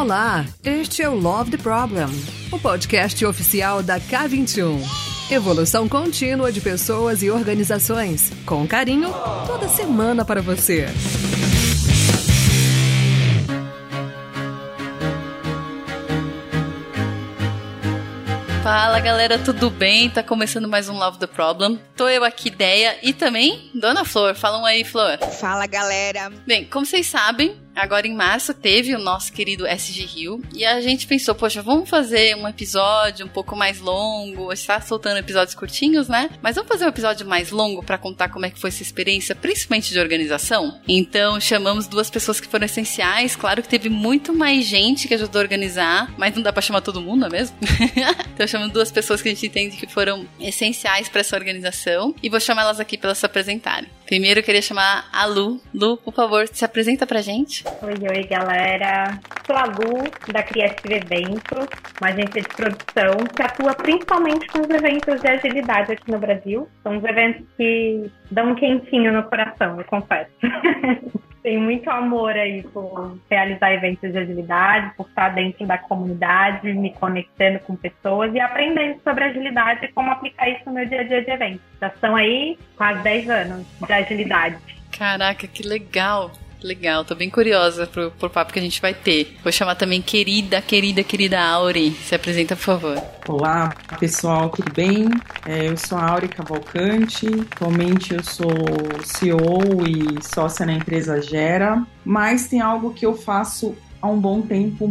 Olá, este é o Love the Problem, o podcast oficial da K21. Evolução contínua de pessoas e organizações, com carinho, toda semana para você. Fala galera, tudo bem? Tá começando mais um Love the Problem. Tô eu aqui, Ideia, e também Dona Flor. Falam aí, Flor. Fala galera. Bem, como vocês sabem, agora em março teve o nosso querido SG Rio e a gente pensou, poxa, vamos fazer um episódio um pouco mais longo. A gente tá soltando episódios curtinhos, né? Mas vamos fazer um episódio mais longo para contar como é que foi essa experiência, principalmente de organização. Então chamamos duas pessoas que foram essenciais. Claro que teve muito mais gente que ajudou a organizar, mas não dá para chamar todo mundo, não é mesmo? então chamamos duas pessoas que a gente entende que foram essenciais para essa organização e vou chamar elas aqui para elas se apresentarem. Primeiro eu queria chamar a Lu. Lu, por favor, se apresenta pra gente. Oi, oi, galera. Sou a Lu, da Criative Eventos, uma agência de produção que atua principalmente com os eventos de agilidade aqui no Brasil. São os eventos que dão um quentinho no coração, eu confesso. Tenho muito amor aí por realizar eventos de agilidade, por estar dentro da comunidade, me conectando com pessoas e aprendendo sobre agilidade e como aplicar isso no meu dia a dia de eventos. Já são aí quase 10 anos de agilidade. Caraca, que legal! Legal, tô bem curiosa pro, pro papo que a gente vai ter. Vou chamar também querida, querida, querida Auri. Se apresenta, por favor. Olá, pessoal, tudo bem? É, eu sou a Auri Cavalcante. Atualmente eu sou CEO e sócia na empresa Gera. Mas tem algo que eu faço há um bom tempo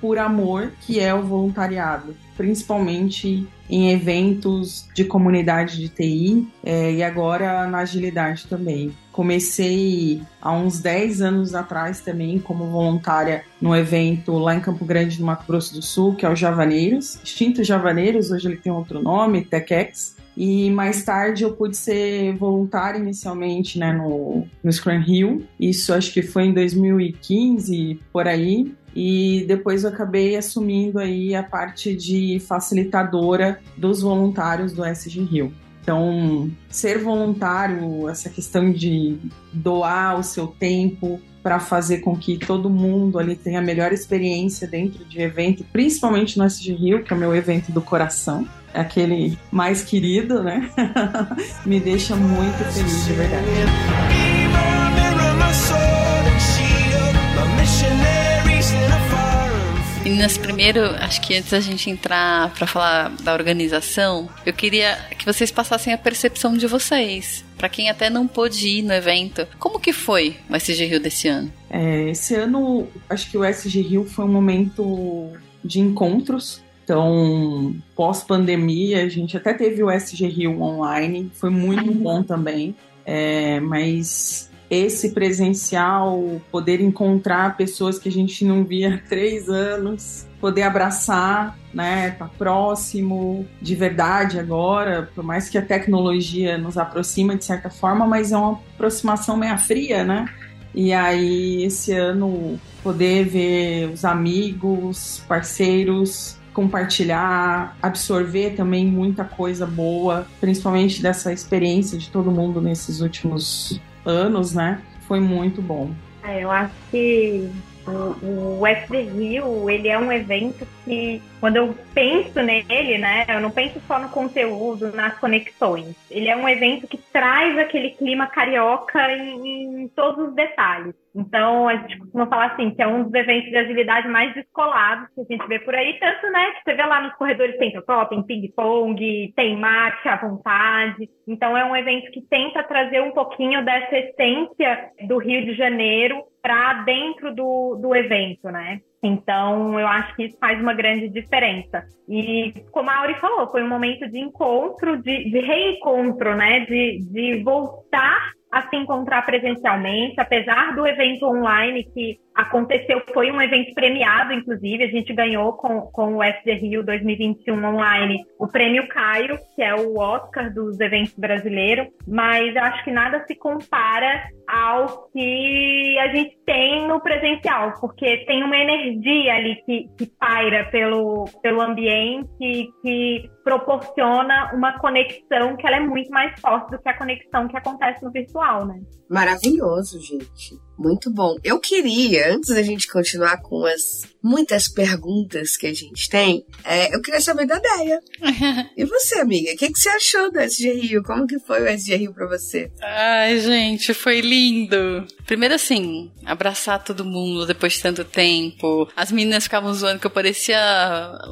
por amor, que é o voluntariado, principalmente em eventos de comunidade de TI é, e agora na agilidade também. Comecei há uns 10 anos atrás também como voluntária no evento lá em Campo Grande, no Mato Grosso do Sul, que é o Javaneiros, extinto Javaneiros, hoje ele tem outro nome, TechX. E mais tarde eu pude ser voluntária inicialmente né, no, no Scrum Hill. Isso acho que foi em 2015, por aí e depois eu acabei assumindo aí a parte de facilitadora dos voluntários do SG Rio. Então, ser voluntário, essa questão de doar o seu tempo para fazer com que todo mundo ali tenha a melhor experiência dentro de evento, principalmente no SG Rio, que é o meu evento do coração, é aquele mais querido, né? Me deixa muito feliz de verdade. Meninas, primeiro, acho que antes da gente entrar para falar da organização, eu queria que vocês passassem a percepção de vocês. Para quem até não pôde ir no evento, como que foi o SG Rio desse ano? É, esse ano, acho que o SG Rio foi um momento de encontros. Então, pós-pandemia, a gente até teve o SG Rio online, foi muito bom também. É, mas esse presencial, poder encontrar pessoas que a gente não via há três anos, poder abraçar, né, tá próximo de verdade agora, por mais que a tecnologia nos aproxima de certa forma, mas é uma aproximação meio fria, né? E aí esse ano poder ver os amigos, parceiros, compartilhar, absorver também muita coisa boa, principalmente dessa experiência de todo mundo nesses últimos anos, né? Foi muito bom. É, eu acho que o, o FD Rio, ele é um evento que, quando eu penso nele, né, eu não penso só no conteúdo, nas conexões. Ele é um evento que traz aquele clima carioca em, em todos os detalhes. Então, a gente costuma falar assim, que é um dos eventos de agilidade mais descolados que a gente vê por aí, tanto, né, que você vê lá nos corredores tem tem ping-pong, tem mate à vontade. Então, é um evento que tenta trazer um pouquinho dessa essência do Rio de Janeiro para dentro do, do evento, né? Então, eu acho que isso faz uma grande diferença. E, como a Auri falou, foi um momento de encontro, de, de reencontro, né? De, de voltar a se encontrar presencialmente, apesar do evento online que aconteceu, foi um evento premiado, inclusive, a gente ganhou com, com o SD Rio 2021 online o prêmio Cairo, que é o Oscar dos eventos brasileiros, mas eu acho que nada se compara ao que a gente tem no presencial, porque tem uma energia ali que, que paira pelo, pelo ambiente, que proporciona uma conexão que ela é muito mais forte do que a conexão que acontece no virtual, né? Maravilhoso, gente. Muito bom. Eu queria, antes da gente continuar com as muitas perguntas que a gente tem, é, eu queria saber da Deia. e você, amiga? O que, que você achou do SG Rio? Como que foi o SG Rio pra você? Ai, gente, foi lindo. Primeiro assim, abraçar todo mundo depois de tanto tempo. As meninas ficavam zoando que eu parecia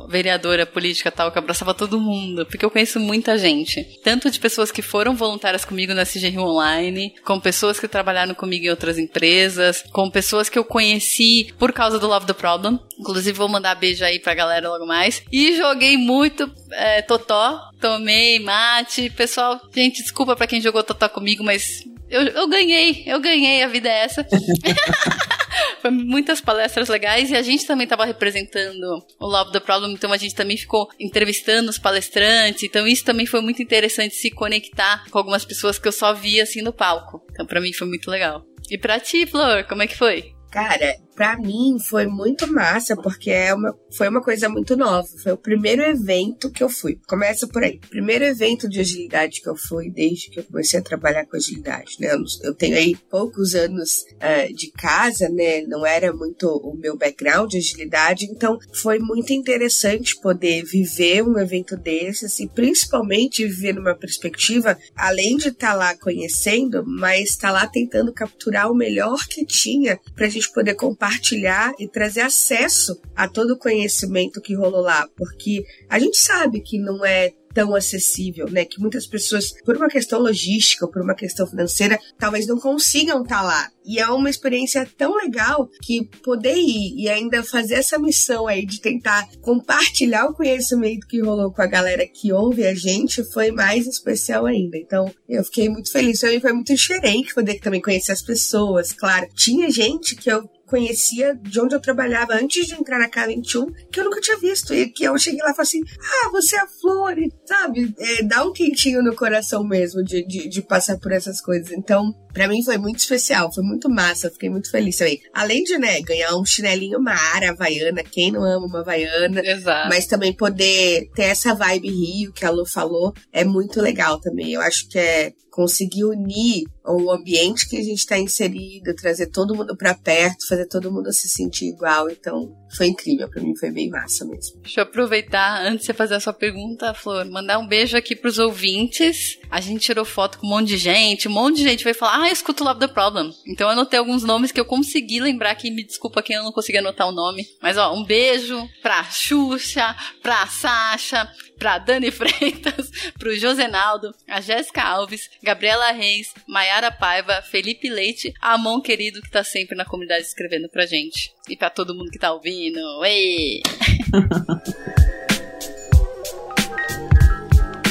vereadora política tal, que abraçava todo mundo. Porque eu conheço muita gente. Tanto de pessoas que foram voluntárias comigo na SG Rio Online, com pessoas que trabalharam comigo em outras empresas, com pessoas que eu conheci por causa do Love the Problem. Inclusive, vou mandar beijo aí pra galera logo mais. E joguei muito é, Totó, tomei mate. Pessoal, gente, desculpa pra quem jogou Totó comigo, mas eu, eu ganhei, eu ganhei, a vida é essa. Foi muitas palestras legais e a gente também estava representando o Love the Problem, então a gente também ficou entrevistando os palestrantes, então isso também foi muito interessante se conectar com algumas pessoas que eu só via assim no palco. Então para mim foi muito legal. E pra ti, Flor, como é que foi? Cara, para mim foi muito massa, porque é uma, foi uma coisa muito nova. Foi o primeiro evento que eu fui. Começa por aí. Primeiro evento de agilidade que eu fui desde que eu comecei a trabalhar com agilidade, né? Eu, eu tenho aí poucos anos uh, de casa, né? Não era muito o meu background de agilidade, então foi muito interessante poder viver um evento desses e principalmente viver numa perspectiva, além de estar tá lá conhecendo, mas estar tá lá tentando capturar o melhor que tinha para a gente poder compartilhar e trazer acesso a todo o conhecimento que rolou lá, porque a gente sabe que não é tão acessível, né? Que muitas pessoas, por uma questão logística, por uma questão financeira, talvez não consigam estar tá lá. E é uma experiência tão legal que poder ir e ainda fazer essa missão aí de tentar compartilhar o conhecimento que rolou com a galera que ouve a gente foi mais especial ainda. Então, eu fiquei muito feliz. Também foi muito diferente poder também conhecer as pessoas, claro. Tinha gente que eu conhecia de onde eu trabalhava antes de entrar na K21, que eu nunca tinha visto. E que eu cheguei lá e falei assim: ah, você é a Flor, sabe? É, dá um quentinho no coração mesmo de, de, de passar por essas coisas. Então, para mim foi muito especial, foi muito massa, fiquei muito feliz também. Além de, né, ganhar um chinelinho, uma havaiana, quem não ama uma havaiana. Exato. Mas também poder ter essa vibe Rio que a Lu falou é muito legal também. Eu acho que é conseguir unir o ambiente que a gente está inserido, trazer todo mundo para perto, fazer todo mundo se sentir igual. Então, foi incrível, para mim foi bem massa mesmo. Deixa eu aproveitar, antes de você fazer a sua pergunta, Flor, mandar um beijo aqui pros ouvintes. A gente tirou foto com um monte de gente, um monte de gente veio falar, ah, eu escuto Love the Problem. Então eu anotei alguns nomes que eu consegui lembrar aqui, me desculpa quem eu não consegui anotar o nome. Mas ó, um beijo pra Xuxa, pra Sasha, pra Dani Freitas, pro Josenaldo, a Jéssica Alves, Gabriela Reis, Maiara Paiva, Felipe Leite, Amon querido que tá sempre na comunidade escrevendo pra gente. E pra todo mundo que tá ouvindo. Ei!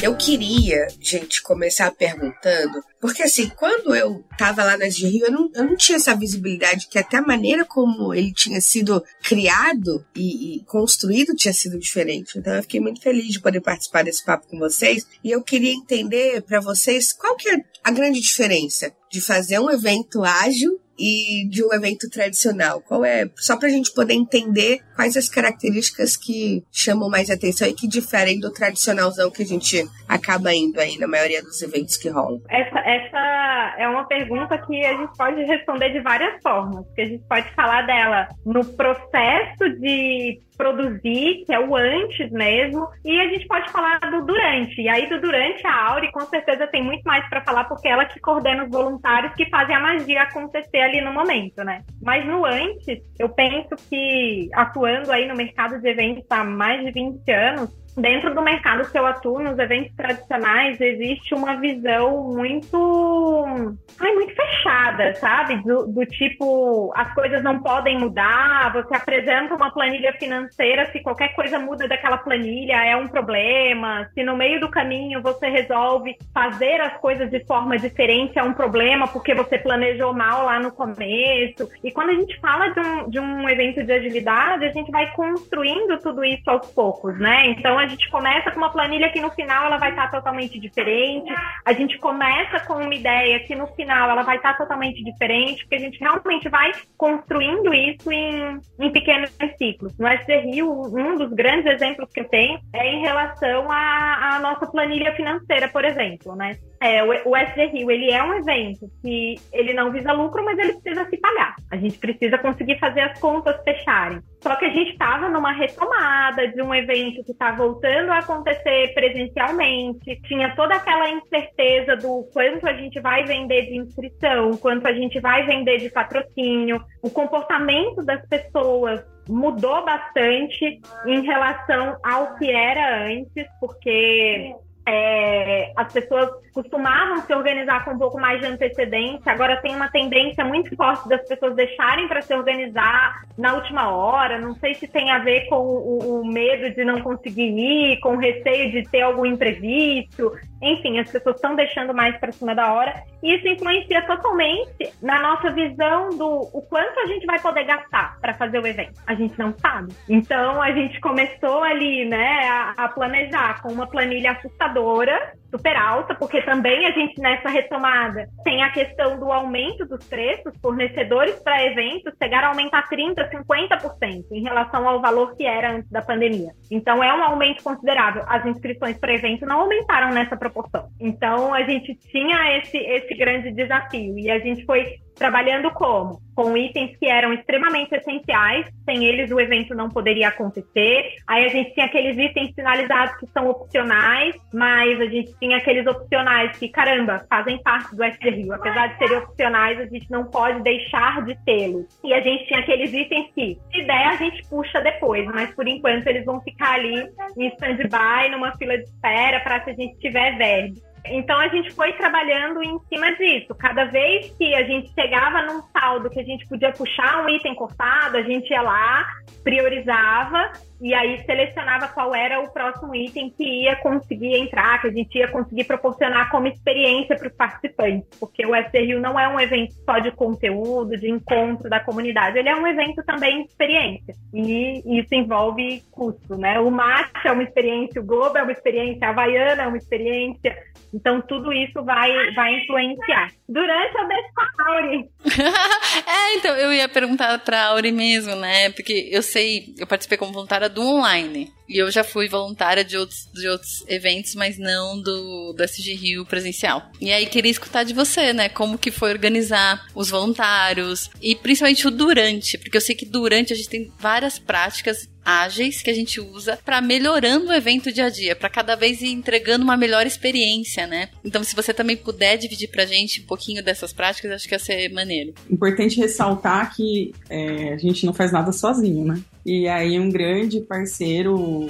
Eu queria, gente, começar perguntando, porque assim, quando eu tava lá na de Rio, eu não, eu não tinha essa visibilidade que até a maneira como ele tinha sido criado e, e construído tinha sido diferente. Então eu fiquei muito feliz de poder participar desse papo com vocês e eu queria entender para vocês qual que é a grande diferença de fazer um evento ágil e de um evento tradicional? Qual é, só para a gente poder entender quais as características que chamam mais atenção e que diferem do tradicionalzão que a gente acaba indo aí na maioria dos eventos que rolam? Essa, essa é uma pergunta que a gente pode responder de várias formas, que a gente pode falar dela no processo de produzir, que é o antes mesmo, e a gente pode falar do durante. E aí do durante a Auri com certeza tem muito mais para falar porque ela que coordena os voluntários que fazem a magia acontecer ali no momento, né? Mas no antes, eu penso que atuando aí no mercado de eventos há mais de 20 anos, dentro do mercado que eu atuo, nos eventos tradicionais, existe uma visão muito, ai, muito fechada, sabe? Do, do, tipo, as coisas não podem mudar, você apresenta uma planilha financeira, se qualquer coisa muda daquela planilha é um problema, se no meio do caminho você resolve fazer as coisas de forma diferente é um problema porque você planejou mal lá no começo. E quando a gente fala de um, de um evento de agilidade, a gente vai construindo tudo isso aos poucos, né? Então a gente começa com uma planilha que no final ela vai estar totalmente diferente. A gente começa com uma ideia que no final ela vai estar totalmente diferente, porque a gente realmente vai construindo isso em, em pequenos ciclos. No SD Rio, um dos grandes exemplos que eu tenho é em relação à, à nossa planilha financeira, por exemplo, né? É, o, o SD Rio, ele é um evento que ele não visa lucro, mas ele precisa se pagar. A gente precisa conseguir fazer as contas fecharem. Só que a gente estava numa retomada de um evento que está voltando a acontecer presencialmente, tinha toda aquela incerteza do quanto a gente vai vender de inscrição, quanto a gente vai vender de patrocínio, o comportamento das pessoas mudou bastante em relação ao que era antes, porque é, as pessoas costumavam se organizar com um pouco mais de antecedência, agora tem uma tendência muito forte das pessoas deixarem para se organizar na última hora. Não sei se tem a ver com o, o medo de não conseguir ir, com o receio de ter algum imprevisto. Enfim, as pessoas estão deixando mais para cima da hora. E isso influencia totalmente na nossa visão do o quanto a gente vai poder gastar para fazer o evento. A gente não sabe. Então a gente começou ali, né, a, a planejar com uma planilha assustadora super alta, porque também a gente nessa retomada tem a questão do aumento dos preços, fornecedores para eventos chegaram a aumentar 30%, 50% em relação ao valor que era antes da pandemia. Então é um aumento considerável. As inscrições para evento não aumentaram nessa proporção. Então a gente tinha esse, esse grande desafio e a gente foi trabalhando como? Com itens que eram extremamente essenciais, sem eles o evento não poderia acontecer. Aí a gente tinha aqueles itens finalizados que são opcionais, mas a gente tinha aqueles opcionais que, caramba, fazem parte do Rio. Apesar de serem opcionais, a gente não pode deixar de tê-los. E a gente tinha aqueles itens que, se der, a gente puxa depois, mas por enquanto eles vão ficar ali em stand-by, numa fila de espera, para se a gente tiver verbe. Então a gente foi trabalhando em cima disso. Cada vez que a gente chegava num saldo que a gente podia puxar um item cortado, a gente ia lá, priorizava e aí selecionava qual era o próximo item que ia conseguir entrar, que a gente ia conseguir proporcionar como experiência para os participantes, porque o FC Rio não é um evento só de conteúdo, de encontro da comunidade, ele é um evento também de experiência, e isso envolve custo, né? O Match é uma experiência, o Globo é uma experiência, a Havaiana é uma experiência, então tudo isso vai, vai influenciar. Durante a Auri. é, então, eu ia perguntar para a Auri mesmo, né? Porque eu sei, eu participei como voluntária do online. E eu já fui voluntária de outros, de outros eventos, mas não do, do SG Rio presencial. E aí queria escutar de você, né? Como que foi organizar os voluntários e principalmente o durante, porque eu sei que durante a gente tem várias práticas ágeis que a gente usa para melhorando o evento dia a dia, para cada vez ir entregando uma melhor experiência, né? Então, se você também puder dividir pra gente um pouquinho dessas práticas, acho que ia ser maneiro. Importante ressaltar que é, a gente não faz nada sozinho, né? E aí um grande parceiro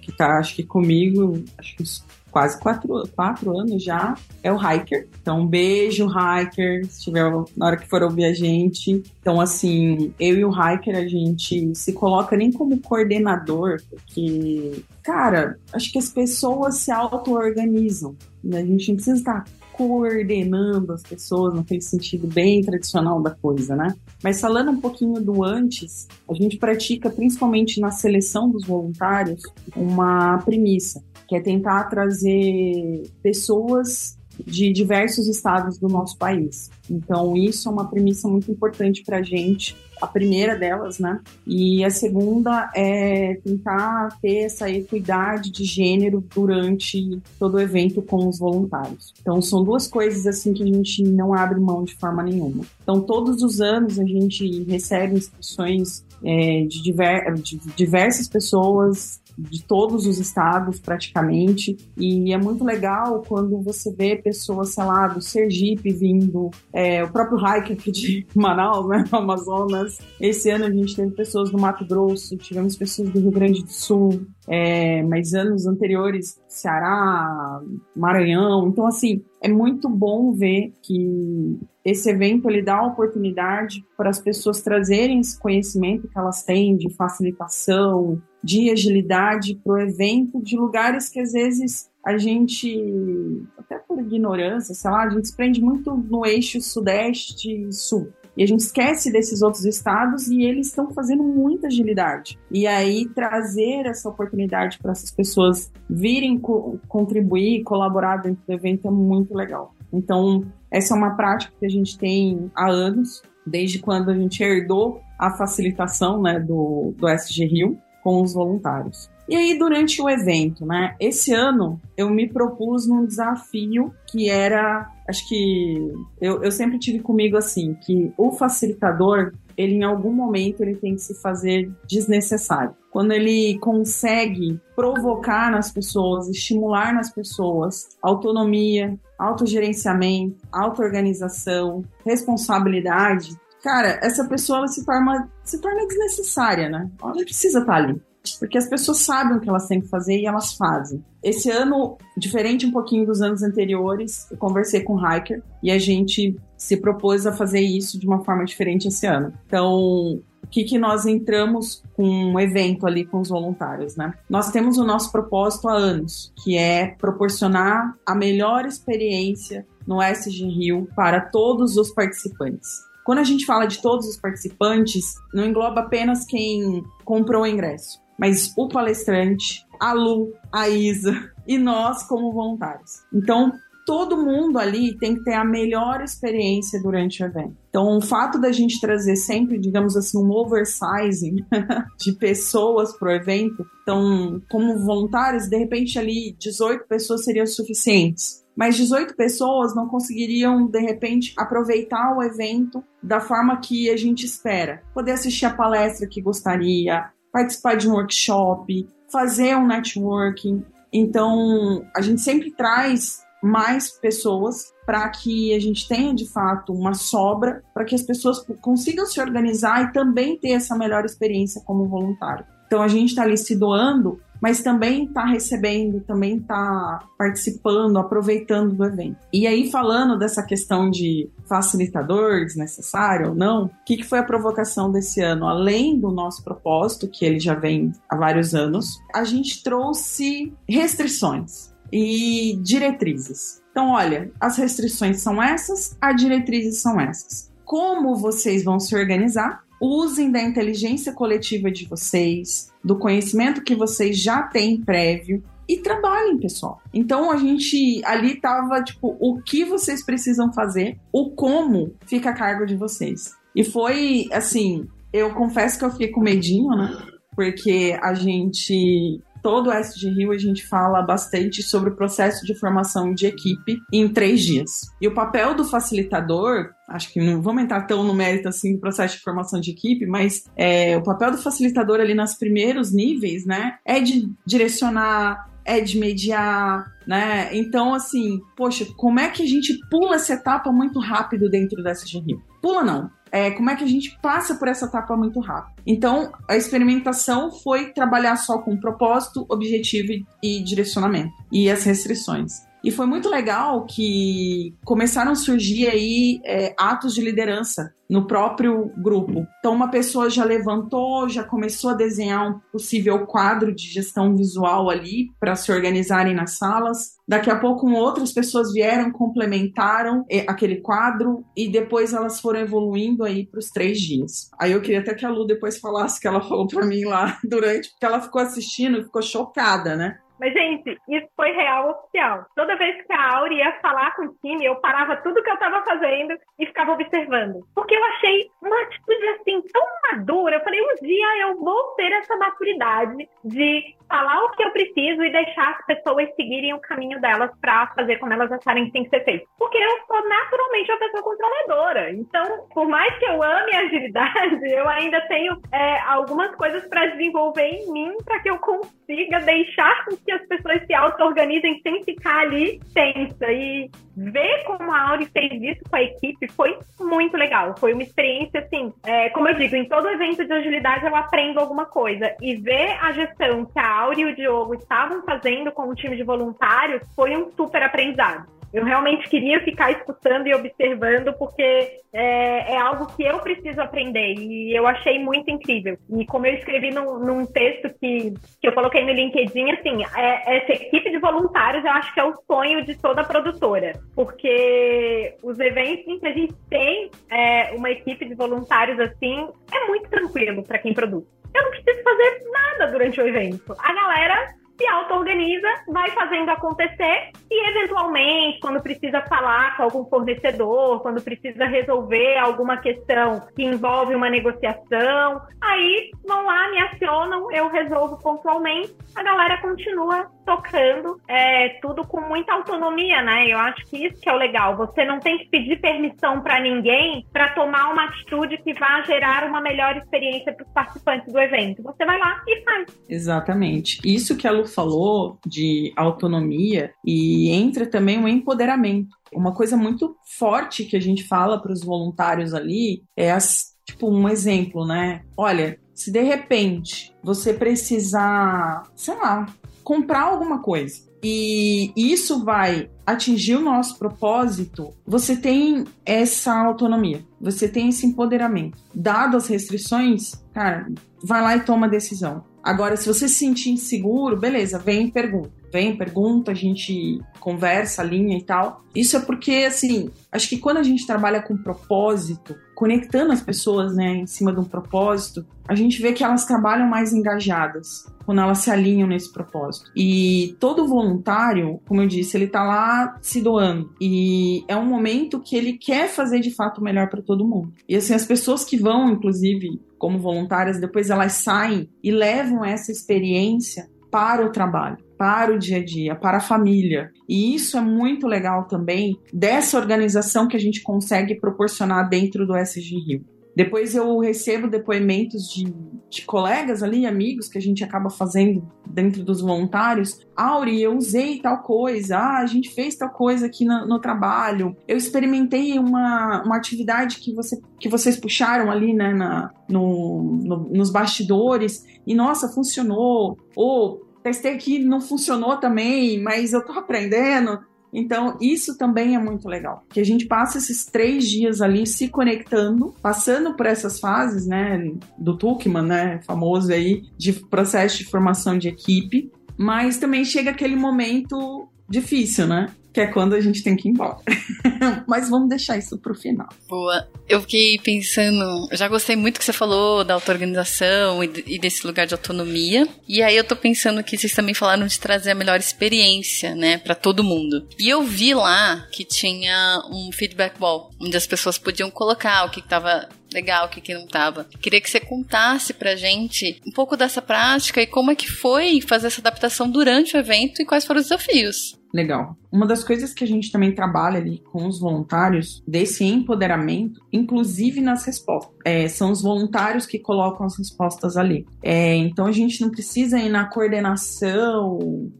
que tá, acho que comigo, acho que uns quase quatro, quatro anos já, é o Hiker. Então, um beijo, Hiker, se tiver na hora que for ouvir a gente. Então, assim, eu e o Hiker, a gente se coloca nem como coordenador, porque, cara, acho que as pessoas se auto-organizam. Né? A gente não precisa estar coordenando as pessoas naquele sentido bem tradicional da coisa, né? Mas falando um pouquinho do antes, a gente pratica principalmente na seleção dos voluntários uma premissa, que é tentar trazer pessoas de diversos estados do nosso país. Então, isso é uma premissa muito importante para a gente. A primeira delas, né? E a segunda é tentar ter essa equidade de gênero durante todo o evento com os voluntários. Então, são duas coisas assim que a gente não abre mão de forma nenhuma. Então, todos os anos a gente recebe inscrições é, de, diver, de diversas pessoas de todos os estados praticamente. E é muito legal quando você vê pessoas, sei lá, do Sergipe vindo, é, o próprio Hike aqui de Manaus, né, Amazonas. Esse ano a gente teve pessoas do Mato Grosso, tivemos pessoas do Rio Grande do Sul, é, mas anos anteriores, Ceará, Maranhão. Então, assim, é muito bom ver que esse evento ele dá a oportunidade para as pessoas trazerem esse conhecimento que elas têm de facilitação, de agilidade para o evento, de lugares que às vezes a gente, até por ignorância, sei lá, a gente se prende muito no eixo sudeste-sul. E a gente esquece desses outros estados e eles estão fazendo muita agilidade. E aí trazer essa oportunidade para essas pessoas virem co contribuir, colaborar dentro do evento é muito legal. Então, essa é uma prática que a gente tem há anos, desde quando a gente herdou a facilitação né, do, do SG Rio com os voluntários. E aí, durante o evento, né? Esse ano eu me propus num desafio que era. Acho que eu, eu sempre tive comigo assim, que o facilitador ele em algum momento ele tem que se fazer desnecessário. Quando ele consegue provocar nas pessoas, estimular nas pessoas autonomia, autogerenciamento, auto-organização, responsabilidade, cara, essa pessoa se torna, se torna desnecessária, né? Ela não precisa estar ali. Porque as pessoas sabem o que elas têm que fazer e elas fazem. Esse ano, diferente um pouquinho dos anos anteriores, eu conversei com o Hiker e a gente se propôs a fazer isso de uma forma diferente esse ano. Então, o que, que nós entramos com um evento ali com os voluntários, né? Nós temos o nosso propósito há anos, que é proporcionar a melhor experiência no SG Rio para todos os participantes. Quando a gente fala de todos os participantes, não engloba apenas quem comprou o ingresso mas o palestrante, a Lu, a Isa e nós como voluntários. Então, todo mundo ali tem que ter a melhor experiência durante o evento. Então, o fato da gente trazer sempre, digamos assim, um oversizing de pessoas para o evento, então, como voluntários, de repente ali 18 pessoas seriam suficientes. Mas 18 pessoas não conseguiriam, de repente, aproveitar o evento da forma que a gente espera. Poder assistir a palestra que gostaria, participar de um workshop, fazer um networking. Então, a gente sempre traz mais pessoas para que a gente tenha de fato uma sobra, para que as pessoas consigam se organizar e também ter essa melhor experiência como voluntário. Então a gente está ali se doando mas também está recebendo, também está participando, aproveitando do evento. E aí, falando dessa questão de facilitador desnecessário ou não, o que, que foi a provocação desse ano? Além do nosso propósito, que ele já vem há vários anos, a gente trouxe restrições e diretrizes. Então, olha, as restrições são essas, as diretrizes são essas. Como vocês vão se organizar? Usem da inteligência coletiva de vocês, do conhecimento que vocês já têm prévio e trabalhem, pessoal. Então a gente ali tava tipo, o que vocês precisam fazer, o como fica a cargo de vocês. E foi assim, eu confesso que eu fiquei com medinho, né? Porque a gente todo o SG Rio a gente fala bastante sobre o processo de formação de equipe em três dias. E o papel do facilitador, acho que não vamos entrar tão no mérito assim do processo de formação de equipe, mas é, o papel do facilitador ali nos primeiros níveis, né, é de direcionar, é de mediar, né? Então, assim, poxa, como é que a gente pula essa etapa muito rápido dentro da SG Rio? Pula não, é, como é que a gente passa por essa etapa muito rápido. Então, a experimentação foi trabalhar só com propósito, objetivo e direcionamento, e as restrições. E foi muito legal que começaram a surgir aí é, atos de liderança no próprio grupo. Então, uma pessoa já levantou, já começou a desenhar um possível quadro de gestão visual ali para se organizarem nas salas. Daqui a pouco, outras pessoas vieram, complementaram é, aquele quadro e depois elas foram evoluindo aí para os três dias. Aí eu queria até que a Lu depois falasse que ela falou para mim lá durante, porque ela ficou assistindo e ficou chocada, né? Mas, gente, isso foi real oficial. Toda vez que a Auri ia falar com o time, eu parava tudo que eu tava fazendo e ficava observando. Porque eu achei uma atitude assim tão madura. Eu falei, um dia eu vou ter essa maturidade de falar o que eu preciso e deixar as pessoas seguirem o caminho delas para fazer como elas acharem que tem que ser feito. Porque eu sou naturalmente uma pessoa controladora. Então, por mais que eu ame a agilidade, eu ainda tenho é, algumas coisas para desenvolver em mim para que eu consiga deixar com que as pessoas se auto-organizem sem ficar ali tensa. E ver como a Auri fez isso com a equipe foi muito legal. Foi uma experiência, assim, é, como eu digo, em todo evento de agilidade eu aprendo alguma coisa. E ver a gestão que a Auri e o Diogo estavam fazendo com o time de voluntários foi um super aprendizado. Eu realmente queria ficar escutando e observando, porque é, é, algo que eu preciso aprender e eu achei muito incrível. E como eu escrevi num, num texto que, que eu coloquei no LinkedIn, assim, é, essa equipe de voluntários eu acho que é o sonho de toda produtora, porque os eventos que a gente tem é, uma equipe de voluntários assim é muito tranquilo para quem produz. Eu não preciso fazer nada durante o evento. A galera se auto-organiza, vai fazendo acontecer e, eventualmente, quando precisa falar com algum fornecedor, quando precisa resolver alguma questão que envolve uma negociação, aí vão lá, me acionam, eu resolvo pontualmente, a galera continua tocando, é, tudo com muita autonomia, né? Eu acho que isso que é o legal. Você não tem que pedir permissão para ninguém para tomar uma atitude que vá gerar uma melhor experiência para os participantes do evento. Você vai lá e faz. Exatamente. Isso que a Lu falou de autonomia e entra também o empoderamento. Uma coisa muito forte que a gente fala para os voluntários ali é as, tipo um exemplo, né? Olha, se de repente você precisar, sei lá, comprar alguma coisa e isso vai atingir o nosso propósito, você tem essa autonomia, você tem esse empoderamento. Dado as restrições, cara, vai lá e toma a decisão. Agora, se você se sentir inseguro, beleza, vem e pergunta. Vem, pergunta, a gente conversa, linha e tal. Isso é porque, assim, acho que quando a gente trabalha com propósito, conectando as pessoas, né, em cima de um propósito, a gente vê que elas trabalham mais engajadas quando elas se alinham nesse propósito. E todo voluntário, como eu disse, ele tá lá se doando. E é um momento que ele quer fazer de fato o melhor para todo mundo. E assim, as pessoas que vão, inclusive, como voluntárias, depois elas saem e levam essa experiência para o trabalho, para o dia a dia, para a família. E isso é muito legal também dessa organização que a gente consegue proporcionar dentro do SG Rio. Depois eu recebo depoimentos de, de, colegas ali, amigos, que a gente acaba fazendo dentro dos voluntários. Auri, eu usei tal coisa, ah, a gente fez tal coisa aqui no, no trabalho. Eu experimentei uma, uma atividade que, você, que vocês puxaram ali, né, na, no, no, nos bastidores, e nossa, funcionou. Ou testei aqui, não funcionou também, mas eu tô aprendendo. Então, isso também é muito legal. Que a gente passa esses três dias ali se conectando, passando por essas fases, né, do Tuckman, né, famoso aí, de processo de formação de equipe, mas também chega aquele momento difícil, né? Que é quando a gente tem que ir embora. Mas vamos deixar isso pro final. Boa. Eu fiquei pensando, já gostei muito que você falou da auto-organização e, desse lugar de autonomia. E aí eu tô pensando que vocês também falaram de trazer a melhor experiência, né, para todo mundo. E eu vi lá que tinha um feedback wall, onde as pessoas podiam colocar o que tava legal, o que, que não tava. Queria que você contasse pra gente um pouco dessa prática e como é que foi fazer essa adaptação durante o evento e quais foram os desafios. Legal. Uma das coisas que a gente também trabalha ali com os voluntários, desse empoderamento, inclusive nas respostas, é, são os voluntários que colocam as respostas ali. É, então a gente não precisa ir na coordenação,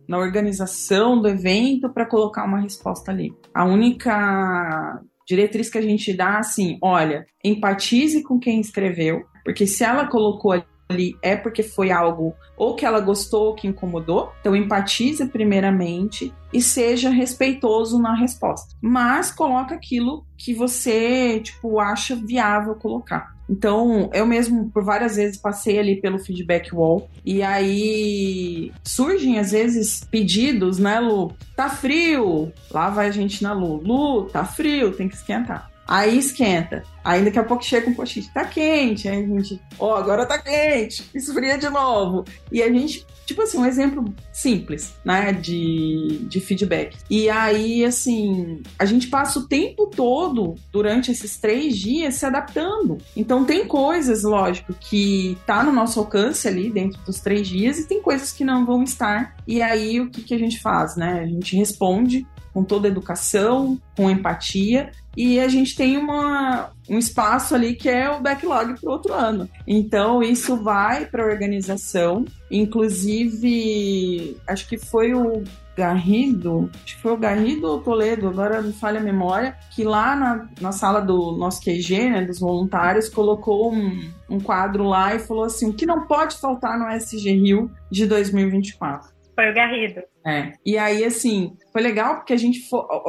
na organização do evento para colocar uma resposta ali. A única diretriz que a gente dá assim, olha, empatize com quem escreveu, porque se ela colocou ali é porque foi algo ou que ela gostou ou que incomodou. Então empatize primeiramente e seja respeitoso na resposta. Mas coloca aquilo que você, tipo, acha viável colocar. Então, eu mesmo por várias vezes passei ali pelo feedback wall e aí surgem às vezes pedidos, né, Lu? Tá frio. Lá vai a gente na Lu. Lu, tá frio, tem que esquentar. Aí esquenta. Aí daqui a pouco chega um post tá quente. Aí a gente, ó, oh, agora tá quente, esfria de novo. E a gente, tipo assim, um exemplo simples, né, de, de feedback. E aí, assim, a gente passa o tempo todo, durante esses três dias, se adaptando. Então tem coisas, lógico, que tá no nosso alcance ali dentro dos três dias e tem coisas que não vão estar. E aí o que, que a gente faz, né? A gente responde com toda a educação, com empatia, e a gente tem uma, um espaço ali que é o backlog para o outro ano. Então, isso vai para a organização, inclusive, acho que foi o Garrido, acho que foi o Garrido ou Toledo, agora não falha a memória, que lá na, na sala do nosso QG, né, dos voluntários, colocou um, um quadro lá e falou assim: o que não pode faltar no SG Rio de 2024. Foi o Garrido. É. E aí, assim, foi legal porque a gente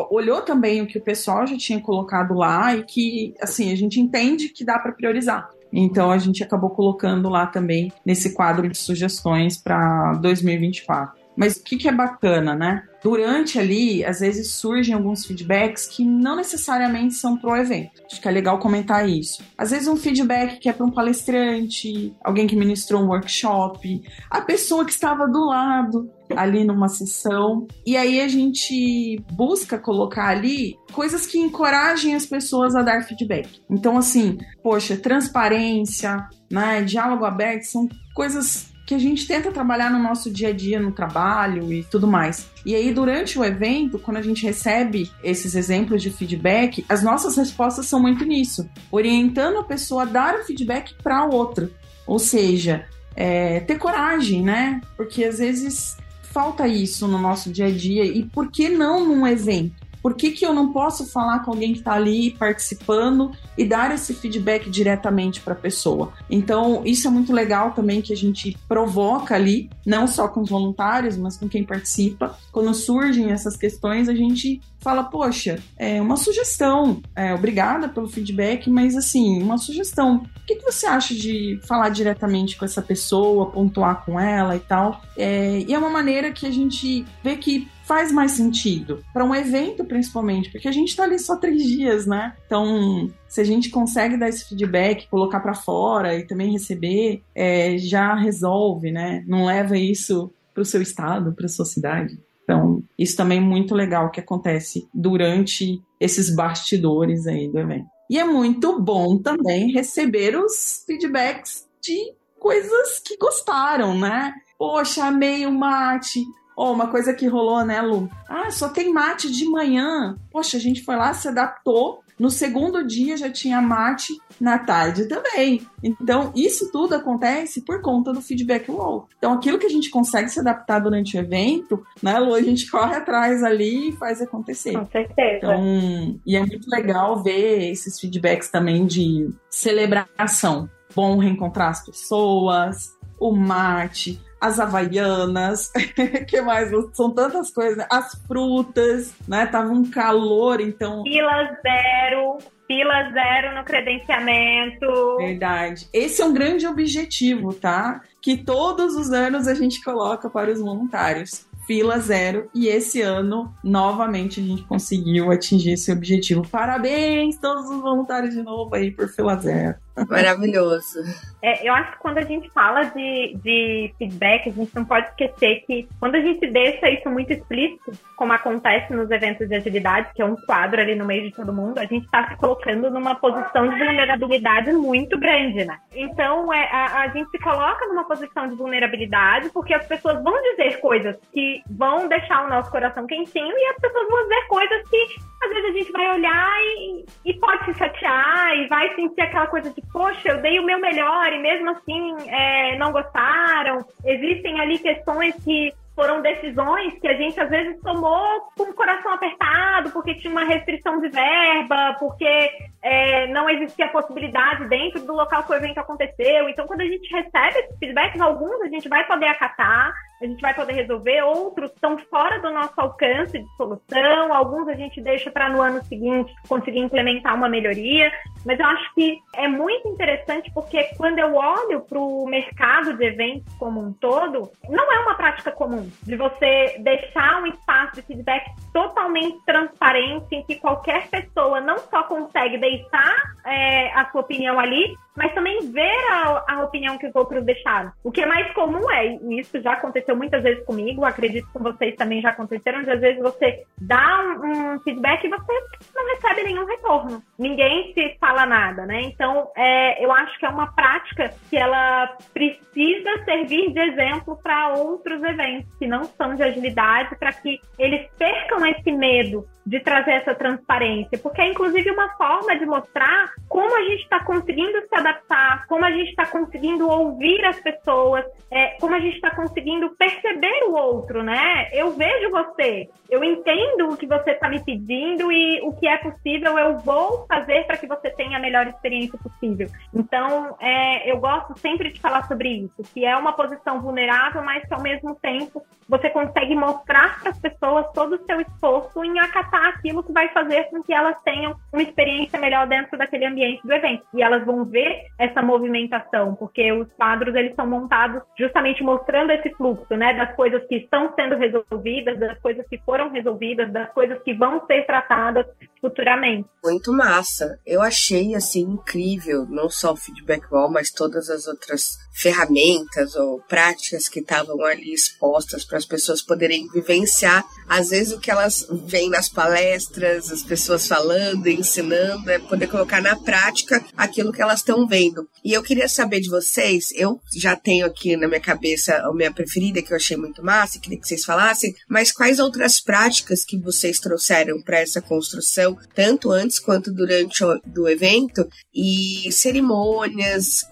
olhou também o que o pessoal já tinha colocado lá e que, assim, a gente entende que dá para priorizar. Então a gente acabou colocando lá também nesse quadro de sugestões para 2024. Mas o que, que é bacana, né? Durante ali, às vezes surgem alguns feedbacks que não necessariamente são pro evento. Acho que é legal comentar isso. Às vezes um feedback que é para um palestrante, alguém que ministrou um workshop, a pessoa que estava do lado ali numa sessão. E aí a gente busca colocar ali coisas que encorajem as pessoas a dar feedback. Então, assim, poxa, transparência, né, diálogo aberto são coisas que a gente tenta trabalhar no nosso dia a dia, no trabalho e tudo mais. E aí, durante o evento, quando a gente recebe esses exemplos de feedback, as nossas respostas são muito nisso, orientando a pessoa a dar o feedback para outra. Ou seja, é, ter coragem, né? Porque às vezes falta isso no nosso dia a dia. E por que não num evento? Por que, que eu não posso falar com alguém que está ali participando e dar esse feedback diretamente para a pessoa? Então, isso é muito legal também que a gente provoca ali, não só com os voluntários, mas com quem participa. Quando surgem essas questões, a gente fala, poxa, é uma sugestão, é, obrigada pelo feedback, mas assim, uma sugestão. O que, que você acha de falar diretamente com essa pessoa, pontuar com ela e tal? É, e é uma maneira que a gente vê que faz mais sentido. Para um evento, principalmente, porque a gente está ali só três dias, né? Então, se a gente consegue dar esse feedback, colocar para fora e também receber, é, já resolve, né? Não leva isso para o seu estado, para sua cidade. Então, isso também é muito legal que acontece durante esses bastidores aí do evento. E é muito bom também receber os feedbacks de coisas que gostaram, né? Poxa, amei o mate, Oh, uma coisa que rolou, né, Lu? Ah, só tem mate de manhã. Poxa, a gente foi lá, se adaptou. No segundo dia já tinha mate, na tarde também. Então, isso tudo acontece por conta do feedback wall. Então, aquilo que a gente consegue se adaptar durante o evento, né, Lu, a gente corre atrás ali e faz acontecer. Com certeza. Então, e é muito legal ver esses feedbacks também de celebração. Bom reencontrar as pessoas, o mate, as havaianas, que mais? São tantas coisas, né? as frutas, né? Tava um calor, então. Fila zero, fila zero no credenciamento. Verdade. Esse é um grande objetivo, tá? Que todos os anos a gente coloca para os voluntários. Fila zero, e esse ano, novamente, a gente conseguiu atingir esse objetivo. Parabéns, todos os voluntários de novo aí por fila zero. Maravilhoso. É, eu acho que quando a gente fala de, de feedback, a gente não pode esquecer que quando a gente deixa isso muito explícito, como acontece nos eventos de agilidade, que é um quadro ali no meio de todo mundo, a gente está se colocando numa posição de vulnerabilidade muito grande, né? Então, é, a, a gente se coloca numa posição de vulnerabilidade porque as pessoas vão dizer coisas que vão deixar o nosso coração quentinho e as pessoas vão dizer coisas que às vezes a gente vai olhar e, e pode se chatear e vai sentir aquela coisa de poxa, eu dei o meu melhor e mesmo assim é, não gostaram. Existem ali questões que foram decisões que a gente às vezes tomou com o coração apertado, porque tinha uma restrição de verba, porque é, não existia possibilidade dentro do local que o evento aconteceu. Então, quando a gente recebe esses feedbacks, alguns a gente vai poder acatar, a gente vai poder resolver, outros estão fora do nosso alcance de solução, alguns a gente deixa para no ano seguinte conseguir implementar uma melhoria. Mas eu acho que é muito interessante porque quando eu olho para o mercado de eventos como um todo, não é uma prática comum de você deixar um espaço de feedback totalmente transparente em que qualquer pessoa não só consegue deixar é, a sua opinião ali, mas também ver a, a, opinião que os outros deixaram. O que é mais comum é, e isso já aconteceu muitas vezes comigo, acredito que com vocês também já aconteceram, de às vezes você dá um, um feedback e você não recebe nenhum retorno. Ninguém se fala nada, né? Então, é, eu acho que é uma prática que ela precisa servir de exemplo para outros eventos que não são de agilidade, para que eles percam esse medo de trazer essa transparência, porque é inclusive uma forma de mostrar como a gente está conseguindo se adaptar, como a gente está conseguindo ouvir as pessoas, é, como a gente está conseguindo perceber o outro, né? Eu vejo você, eu entendo o que você está me pedindo e o que é possível eu vou fazer para que você tenha a melhor experiência possível. Então, é, eu gosto sempre de falar sobre isso, que é uma posição vulnerável, mas que ao mesmo tempo você consegue mostrar para as pessoas todo o seu esforço em acatar aquilo que vai fazer com que elas tenham uma experiência melhor dentro daquele ambiente do evento. E elas vão ver essa movimentação, porque os quadros eles são montados justamente mostrando esse fluxo. Né, das coisas que estão sendo resolvidas, das coisas que foram resolvidas, das coisas que vão ser tratadas futuramente. Muito massa. Eu achei assim incrível, não só o feedback wall, mas todas as outras ferramentas ou práticas que estavam ali expostas para as pessoas poderem vivenciar, às vezes o que elas veem nas palestras, as pessoas falando, ensinando, é poder colocar na prática aquilo que elas estão vendo. E eu queria saber de vocês, eu já tenho aqui na minha cabeça a minha preferida que eu achei muito massa, queria que vocês falassem, mas quais outras práticas que vocês trouxeram para essa construção, tanto antes quanto durante o do evento? E cerimônias,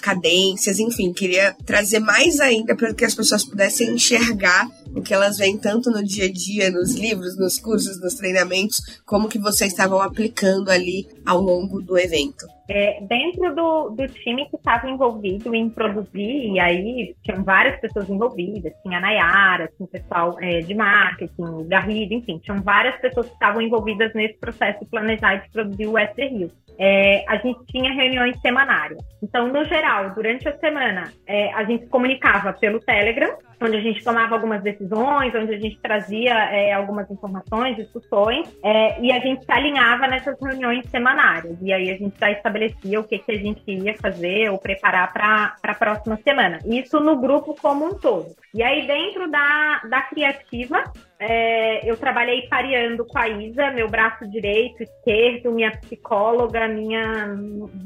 cadências, enfim, queria trazer mais ainda para que as pessoas pudessem enxergar o que elas veem tanto no dia a dia, nos livros, nos cursos, nos treinamentos, como que vocês estavam aplicando ali ao longo do evento. É, dentro do, do time que estava envolvido em produzir, e aí tinham várias pessoas envolvidas, tinha a Nayara, tinha o pessoal é, de marketing, Garrido, enfim, tinham várias pessoas que estavam envolvidas nesse processo de planejar e de produzir o Esther Rio. É, a gente tinha reuniões semanárias. Então, no geral, durante a semana, é, a gente comunicava pelo Telegram, onde a gente tomava algumas decisões, onde a gente trazia é, algumas informações, discussões, é, e a gente se alinhava nessas reuniões semanárias. E aí a gente já estabelecia o que, que a gente ia fazer ou preparar para a próxima semana. Isso no grupo como um todo. E aí, dentro da, da criativa, é, eu trabalhei pareando com a Isa, meu braço direito, esquerdo, minha psicóloga, minha.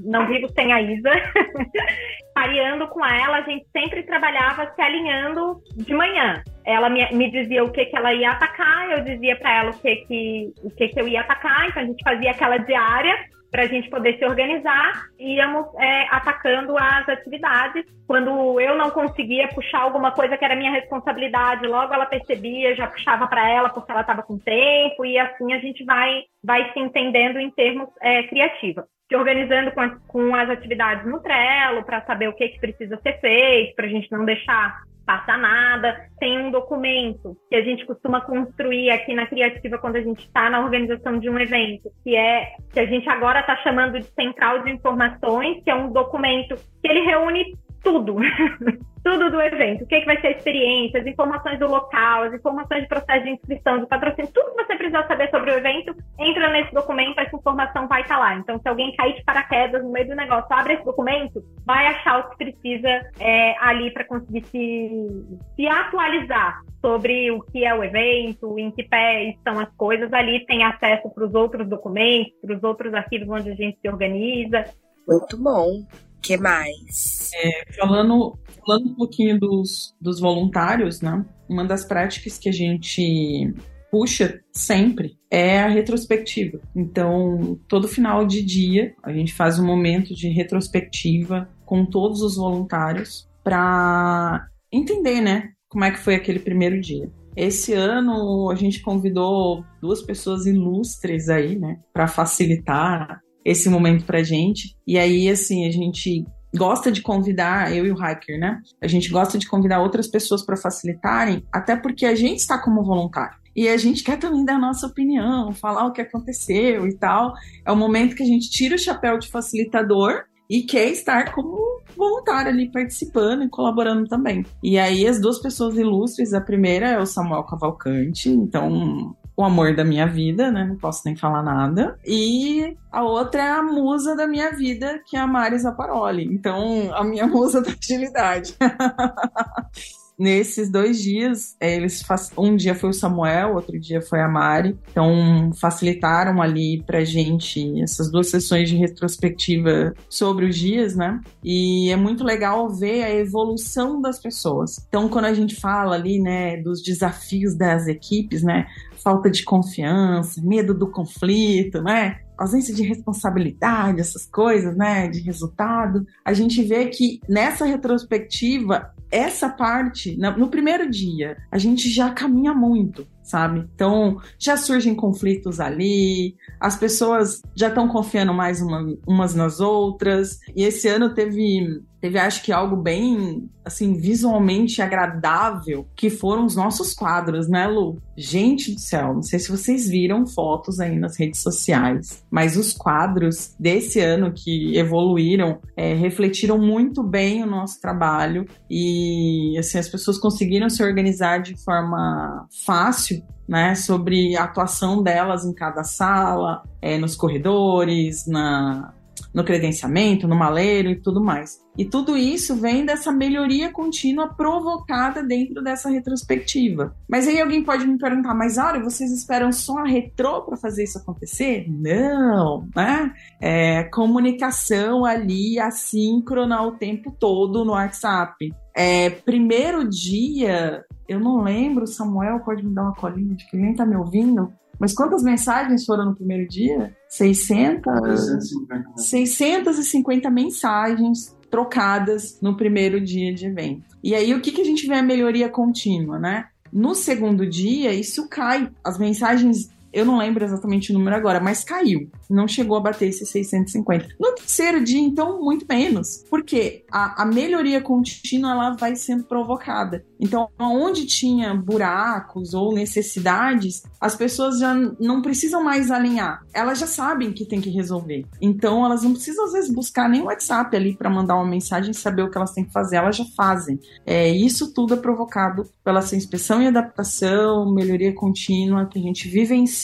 Não vivo sem a Isa. pareando com ela, a gente sempre trabalhava se alinhando de manhã. Ela me, me dizia o que, que ela ia atacar, eu dizia para ela o que, que, o que, que eu ia atacar, então a gente fazia aquela diária para a gente poder se organizar, íamos é, atacando as atividades. Quando eu não conseguia puxar alguma coisa que era minha responsabilidade, logo ela percebia, já puxava para ela porque ela estava com tempo, e assim a gente vai, vai se entendendo em termos é, criativos. Se organizando com as, com as atividades no Trello, para saber o que, que precisa ser feito, para a gente não deixar passa nada. Tem um documento que a gente costuma construir aqui na Criativa quando a gente está na organização de um evento, que é que a gente agora está chamando de Central de Informações, que é um documento que ele reúne tudo. tudo do evento. O que, é que vai ser a experiência, as informações do local, as informações de processo de inscrição, de patrocínio, tudo que você precisa saber sobre o evento, entra nesse documento, essa informação vai estar tá lá. Então, se alguém cair de paraquedas no meio do negócio, abre esse documento, vai achar o que precisa é, ali para conseguir se, se atualizar sobre o que é o evento, em que pé estão as coisas. Ali tem acesso para os outros documentos, para os outros arquivos onde a gente se organiza. Muito bom que mais? É, falando, falando um pouquinho dos, dos voluntários, né? Uma das práticas que a gente puxa sempre é a retrospectiva. Então, todo final de dia, a gente faz um momento de retrospectiva com todos os voluntários para entender, né, como é que foi aquele primeiro dia. Esse ano a gente convidou duas pessoas ilustres aí, né, para facilitar esse momento pra gente. E aí, assim, a gente gosta de convidar, eu e o Hiker, né? A gente gosta de convidar outras pessoas para facilitarem, até porque a gente está como voluntário. E a gente quer também dar a nossa opinião, falar o que aconteceu e tal. É o momento que a gente tira o chapéu de facilitador e quer estar como voluntário ali participando e colaborando também. E aí as duas pessoas ilustres, a primeira é o Samuel Cavalcante, então o amor da minha vida, né? Não posso nem falar nada. E a outra é a musa da minha vida, que é a Mari Zaparoli. Então, a minha musa da agilidade. nesses dois dias, é, eles um dia foi o Samuel, outro dia foi a Mari, então facilitaram ali pra gente essas duas sessões de retrospectiva sobre os dias, né? E é muito legal ver a evolução das pessoas. Então, quando a gente fala ali, né, dos desafios das equipes, né, falta de confiança, medo do conflito, né? ausência de responsabilidade, essas coisas, né, de resultado, a gente vê que nessa retrospectiva, essa parte, no primeiro dia, a gente já caminha muito sabe? Então já surgem conflitos ali, as pessoas já estão confiando mais uma, umas nas outras. E esse ano teve teve acho que algo bem assim visualmente agradável que foram os nossos quadros, né, Lu? Gente do céu, não sei se vocês viram fotos aí nas redes sociais, mas os quadros desse ano que evoluíram é, refletiram muito bem o nosso trabalho e assim as pessoas conseguiram se organizar de forma fácil né, sobre a atuação delas em cada sala, é, nos corredores, na, no credenciamento, no maleiro e tudo mais. E tudo isso vem dessa melhoria contínua provocada dentro dessa retrospectiva. Mas aí alguém pode me perguntar, mas olha, vocês esperam só a retrô para fazer isso acontecer? Não, né? É, comunicação ali assíncrona o tempo todo no WhatsApp. É, primeiro dia, eu não lembro, Samuel pode me dar uma colinha de que nem tá me ouvindo, mas quantas mensagens foram no primeiro dia? 600? 650. 650 mensagens trocadas no primeiro dia de evento. E aí, o que, que a gente vê a melhoria contínua, né? No segundo dia, isso cai. As mensagens eu não lembro exatamente o número agora, mas caiu. Não chegou a bater esses 650. No terceiro dia, então, muito menos. Porque a, a melhoria contínua ela vai sendo provocada. Então, onde tinha buracos ou necessidades, as pessoas já não precisam mais alinhar. Elas já sabem que tem que resolver. Então, elas não precisam, às vezes, buscar nem o WhatsApp ali para mandar uma mensagem e saber o que elas têm que fazer. Elas já fazem. É, isso tudo é provocado pela sua inspeção e adaptação, melhoria contínua que a gente vivencia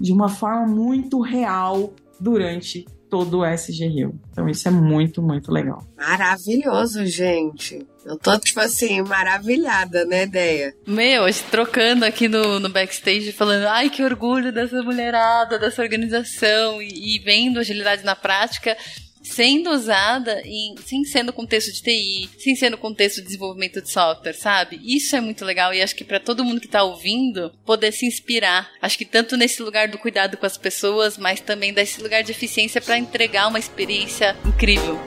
de uma forma muito real durante todo o SG Rio. Então isso é muito, muito legal. Maravilhoso, gente. Eu tô, tipo assim, maravilhada, né, ideia? Meu, trocando aqui no, no backstage, falando, ai, que orgulho dessa mulherada, dessa organização, e, e vendo agilidade na prática sendo usada em, sem sendo contexto de TI, sem sendo contexto de desenvolvimento de software, sabe? Isso é muito legal e acho que para todo mundo que tá ouvindo poder se inspirar. Acho que tanto nesse lugar do cuidado com as pessoas, mas também desse lugar de eficiência para entregar uma experiência incrível.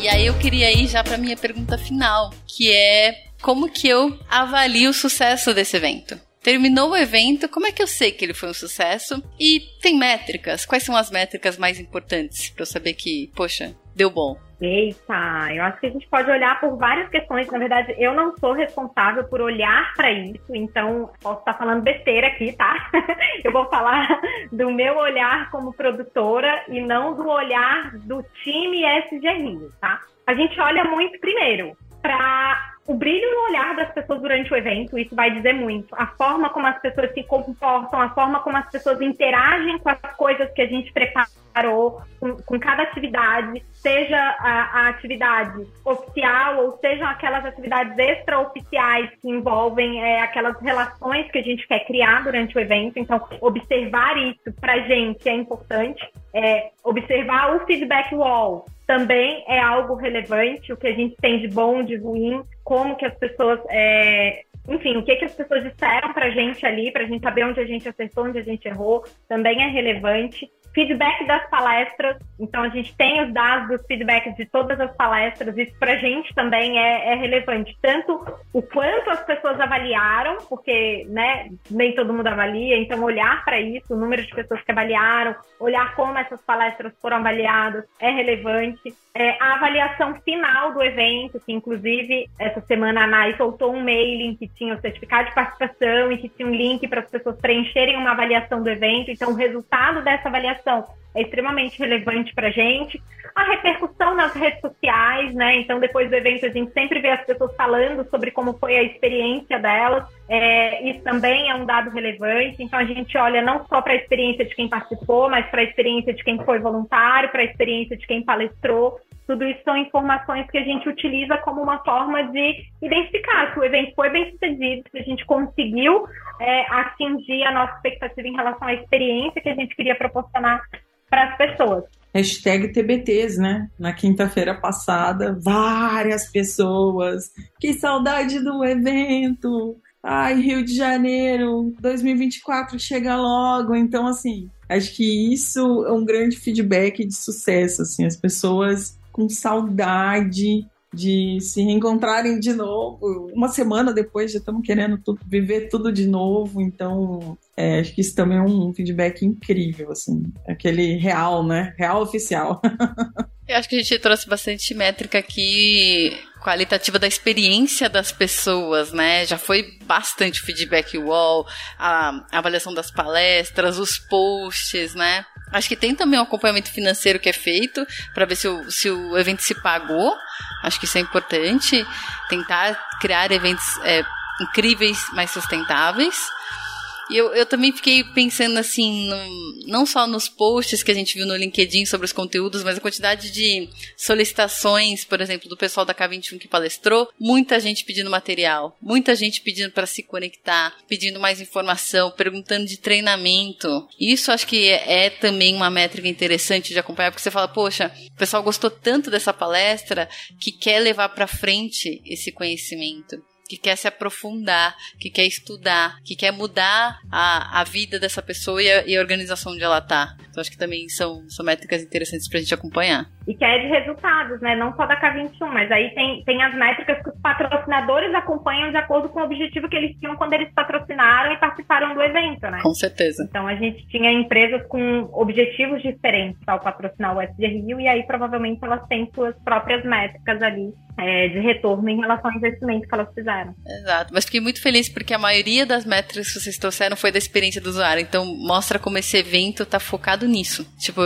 E aí eu queria ir já para minha pergunta final, que é como que eu avalio o sucesso desse evento? Terminou o evento, como é que eu sei que ele foi um sucesso? E tem métricas? Quais são as métricas mais importantes para eu saber que, poxa, deu bom? Eita, eu acho que a gente pode olhar por várias questões. Na verdade, eu não sou responsável por olhar para isso, então posso estar falando besteira aqui, tá? eu vou falar do meu olhar como produtora e não do olhar do time SG Rio, tá? A gente olha muito primeiro para o brilho no olhar das pessoas durante o evento, isso vai dizer muito. A forma como as pessoas se comportam, a forma como as pessoas interagem com as coisas que a gente preparou, com, com cada atividade, seja a, a, atividade oficial ou sejam aquelas atividades extraoficiais que envolvem é, aquelas relações que a gente quer criar durante o evento. Então, observar isso para gente é importante. É, observar o feedback wall também é algo relevante, o que a gente tem de bom, de ruim, como que as pessoas é, enfim, o que, que as pessoas disseram pra gente ali, pra gente saber onde a gente acertou, onde a gente errou, também é relevante feedback das palestras. Então, a gente tem os dados dos feedbacks de todas as palestras. Isso para a gente também é, é, relevante. Tanto o quanto as pessoas avaliaram, porque né, nem todo mundo avalia. Então, olhar para isso, o número de pessoas que avaliaram, olhar como essas palestras foram avaliadas é relevante. É, a avaliação final do evento, que inclusive essa semana a NAI soltou um mailing que tinha o certificado de participação e que tinha um link para as pessoas preencherem uma avaliação do evento. Então, o resultado dessa avaliação é extremamente relevante para a gente. A repercussão nas redes sociais, né? Então, depois do evento, a gente sempre vê as pessoas falando sobre como foi a experiência delas. É, isso também é um dado relevante. Então, a gente olha não só para a experiência de quem participou, mas para a experiência de quem foi voluntário, para a experiência de quem palestrou. Tudo isso são informações que a gente utiliza como uma forma de identificar se o evento foi bem sucedido, se a gente conseguiu é, atingir a nossa expectativa em relação à experiência que a gente queria proporcionar para as pessoas. Hashtag TBTs, né? Na quinta-feira passada, várias pessoas. Que saudade do evento! Ai, Rio de Janeiro, 2024 chega logo. Então, assim, acho que isso é um grande feedback de sucesso. Assim, as pessoas com saudade de se reencontrarem de novo. Uma semana depois já estamos querendo tudo, viver tudo de novo, então é, acho que isso também é um feedback incrível, assim, aquele real, né? Real oficial. Eu acho que a gente trouxe bastante métrica aqui qualitativa da experiência das pessoas, né? Já foi bastante feedback wall, a avaliação das palestras, os posts, né? Acho que tem também um acompanhamento financeiro que é feito para ver se o, se o evento se pagou. Acho que isso é importante. Tentar criar eventos é, incríveis, mais sustentáveis. E eu, eu também fiquei pensando assim, no, não só nos posts que a gente viu no LinkedIn sobre os conteúdos, mas a quantidade de solicitações, por exemplo, do pessoal da K21 que palestrou, muita gente pedindo material, muita gente pedindo para se conectar, pedindo mais informação, perguntando de treinamento. Isso acho que é, é também uma métrica interessante de acompanhar, porque você fala, poxa, o pessoal gostou tanto dessa palestra que quer levar para frente esse conhecimento que quer se aprofundar, que quer estudar, que quer mudar a, a vida dessa pessoa e a, e a organização onde ela está. Então acho que também são, são métricas interessantes para a gente acompanhar. E que é de resultados, né? Não só da K21, mas aí tem, tem as métricas que os patrocinadores acompanham de acordo com o objetivo que eles tinham quando eles patrocinaram e participaram do evento, né? Com certeza. Então a gente tinha empresas com objetivos diferentes ao patrocinar o SG Rio e aí provavelmente elas têm suas próprias métricas ali é, de retorno em relação ao investimento que elas fizeram. Exato, mas fiquei muito feliz porque a maioria das métricas que vocês trouxeram foi da experiência do usuário, então mostra como esse evento está focado nisso. Tipo,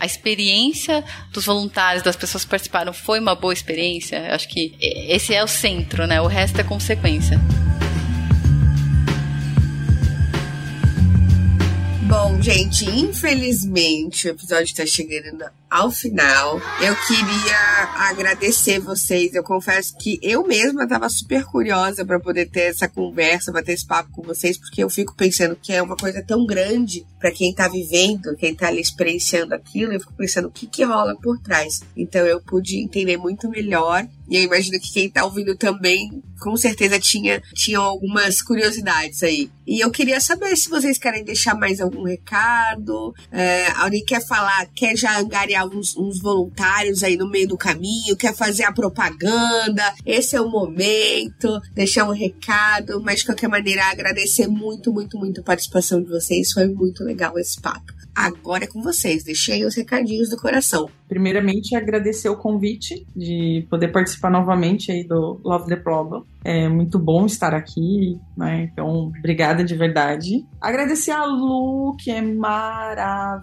a experiência dos voluntários, das pessoas que participaram, foi uma boa experiência. Acho que esse é o centro, né? O resto é consequência. Bom, gente, infelizmente o episódio está chegando ao final. Eu queria agradecer vocês. Eu confesso que eu mesma estava super curiosa para poder ter essa conversa, bater esse papo com vocês, porque eu fico pensando que é uma coisa tão grande para quem está vivendo, quem está ali experienciando aquilo. Eu fico pensando o que, que rola por trás. Então eu pude entender muito melhor. E eu imagino que quem está ouvindo também, com certeza, tinha, tinha algumas curiosidades aí. E eu queria saber se vocês querem deixar mais algum recado. É, alguém quer falar, quer já angariar uns, uns voluntários aí no meio do caminho, quer fazer a propaganda, esse é o momento, deixar um recado, mas de qualquer maneira agradecer muito, muito, muito a participação de vocês, foi muito legal esse papo. Agora é com vocês, deixei os recadinhos do coração. Primeiramente, agradecer o convite de poder participar novamente aí do Love the Problem. É muito bom estar aqui, né? Então, obrigada de verdade. Agradecer a Lu, que é maravilhosa,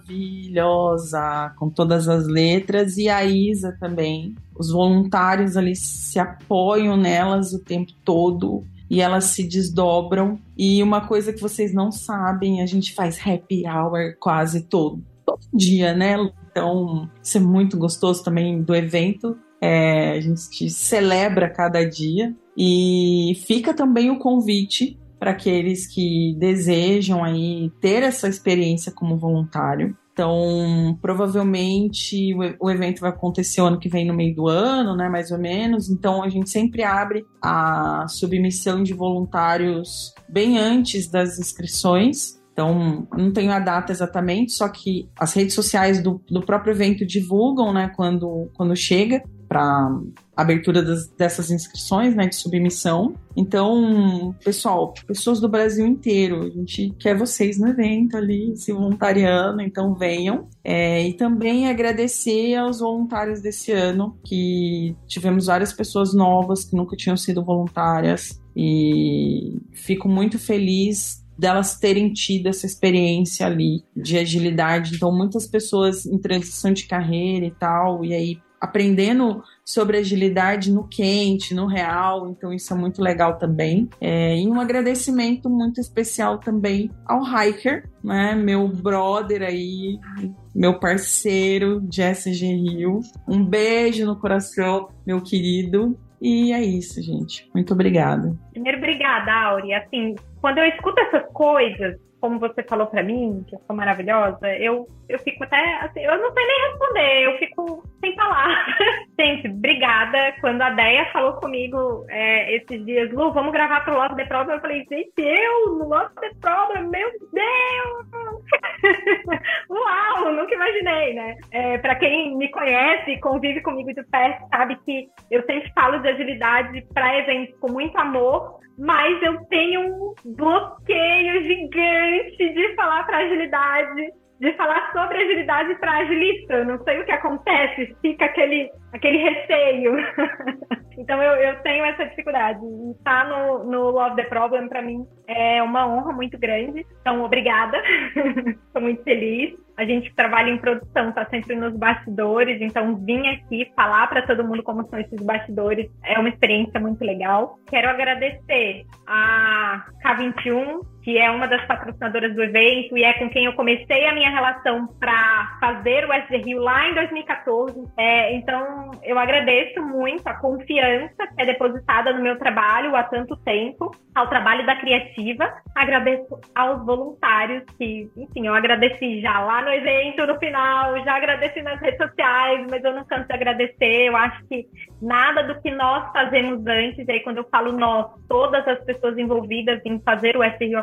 com todas as letras, e a Isa também. Os voluntários ali se apoiam nelas o tempo todo e elas se desdobram. E uma coisa que vocês não sabem, a gente faz happy hour quase todo, todo dia, né? Então, isso é muito gostoso também do evento. É, a gente celebra cada dia. E fica também o convite para aqueles que desejam aí ter essa experiência como voluntário. Então, provavelmente o, evento vai acontecer o ano que vem no meio do ano, né, mais ou menos. Então, a gente sempre abre a submissão de voluntários bem antes das inscrições. Então, não tenho a data exatamente, só que as redes sociais do, do próprio evento divulgam, né, quando, quando chega para abertura das, dessas inscrições, né, de submissão. Então, pessoal, pessoas do Brasil inteiro, a gente quer vocês no evento ali, se voluntariando, então venham. É, e também agradecer aos voluntários desse ano, que tivemos várias pessoas novas que nunca tinham sido voluntárias. E fico muito feliz delas terem tido essa experiência ali de agilidade. Então, muitas pessoas em transição de carreira e tal, e aí aprendendo sobre agilidade no quente, no real, então isso é muito legal também. É, e um agradecimento muito especial também ao Hiker, né, meu brother aí, meu parceiro de SG Rio. Um beijo no coração, meu querido. E é isso, gente. Muito obrigada. Primeiro, obrigada, Auri. Assim, quando eu escuto essas coisas, como você falou para mim, que eu sou maravilhosa, eu, eu fico até assim, eu não sei nem responder, eu fico sem falar. Gente, obrigada. Quando a Deia falou comigo é, esses dias, Lu, vamos gravar pro Love the Problem, eu falei, gente, eu no Love the Problem, meu Deus! Uau, nunca imaginei, né? É, para quem me conhece convive comigo de perto, sabe que eu sempre falo de agilidade para eventos com muito amor, mas eu tenho um bloqueio gigante de falar para agilidade de falar sobre agilidade para agilista. Não sei o que acontece, fica aquele, aquele receio. então eu, eu tenho essa dificuldade. estar no, no Love the Problem para mim é uma honra muito grande. Então, obrigada. Estou muito feliz. A gente trabalha em produção, está sempre nos bastidores, então vir aqui falar para todo mundo como são esses bastidores é uma experiência muito legal. Quero agradecer a K21 que é uma das patrocinadoras do evento e é com quem eu comecei a minha relação para fazer o SD Rio lá em 2014. É, então, eu agradeço muito a confiança que é depositada no meu trabalho há tanto tempo, ao trabalho da Criativa. Agradeço aos voluntários que, enfim, eu agradeci já lá no evento, no final, já agradeci nas redes sociais, mas eu não canso de agradecer. Eu acho que nada do que nós fazemos antes, aí quando eu falo nós, todas as pessoas envolvidas em fazer o SD Rio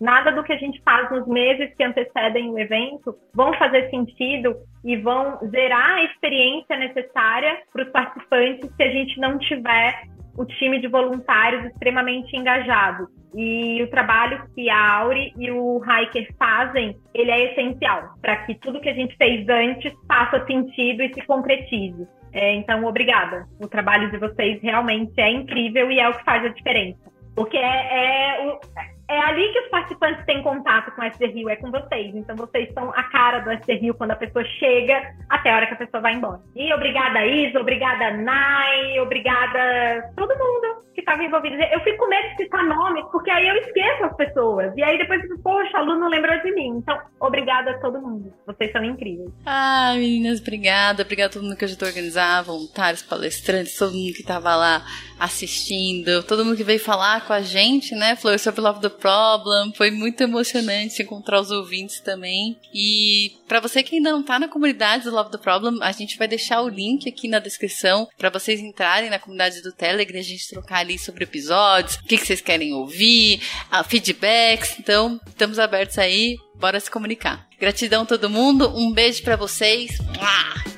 nada do que a gente faz nos meses que antecedem o evento vão fazer sentido e vão gerar a experiência necessária para os participantes se a gente não tiver o time de voluntários extremamente engajado. E o trabalho que a Auri e o Hiker fazem, ele é essencial para que tudo que a gente fez antes faça sentido e se concretize. É, então, obrigada. O trabalho de vocês realmente é incrível e é o que faz a diferença. Porque é, é, o, é ali que os participantes têm contato com o SD Rio, é com vocês. Então vocês são a cara do SD Rio quando a pessoa chega até a hora que a pessoa vai embora. E obrigada, Isa, obrigada, Nai, obrigada todo mundo que estava envolvido. Eu fico com medo de citar nomes, porque aí eu esqueço as pessoas. E aí depois eu fico, poxa, a Lu não lembrou de mim. Então, obrigada a todo mundo. Vocês são incríveis. Ah, meninas, obrigada. Obrigada a todo mundo que ajudou a organizar, voluntários, palestrantes, todo mundo que estava lá assistindo, todo mundo que veio falar com a gente, né? Falou sobre Love the Problem. Foi muito emocionante encontrar os ouvintes também. E para você que ainda não tá na comunidade do Love the Problem, a gente vai deixar o link aqui na descrição para vocês entrarem na comunidade do Telegram, a gente trocar ali sobre episódios, o que, que vocês querem ouvir, uh, feedbacks. Então, estamos abertos aí, bora se comunicar. Gratidão a todo mundo, um beijo para vocês.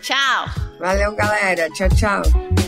Tchau! Valeu, galera. Tchau, tchau.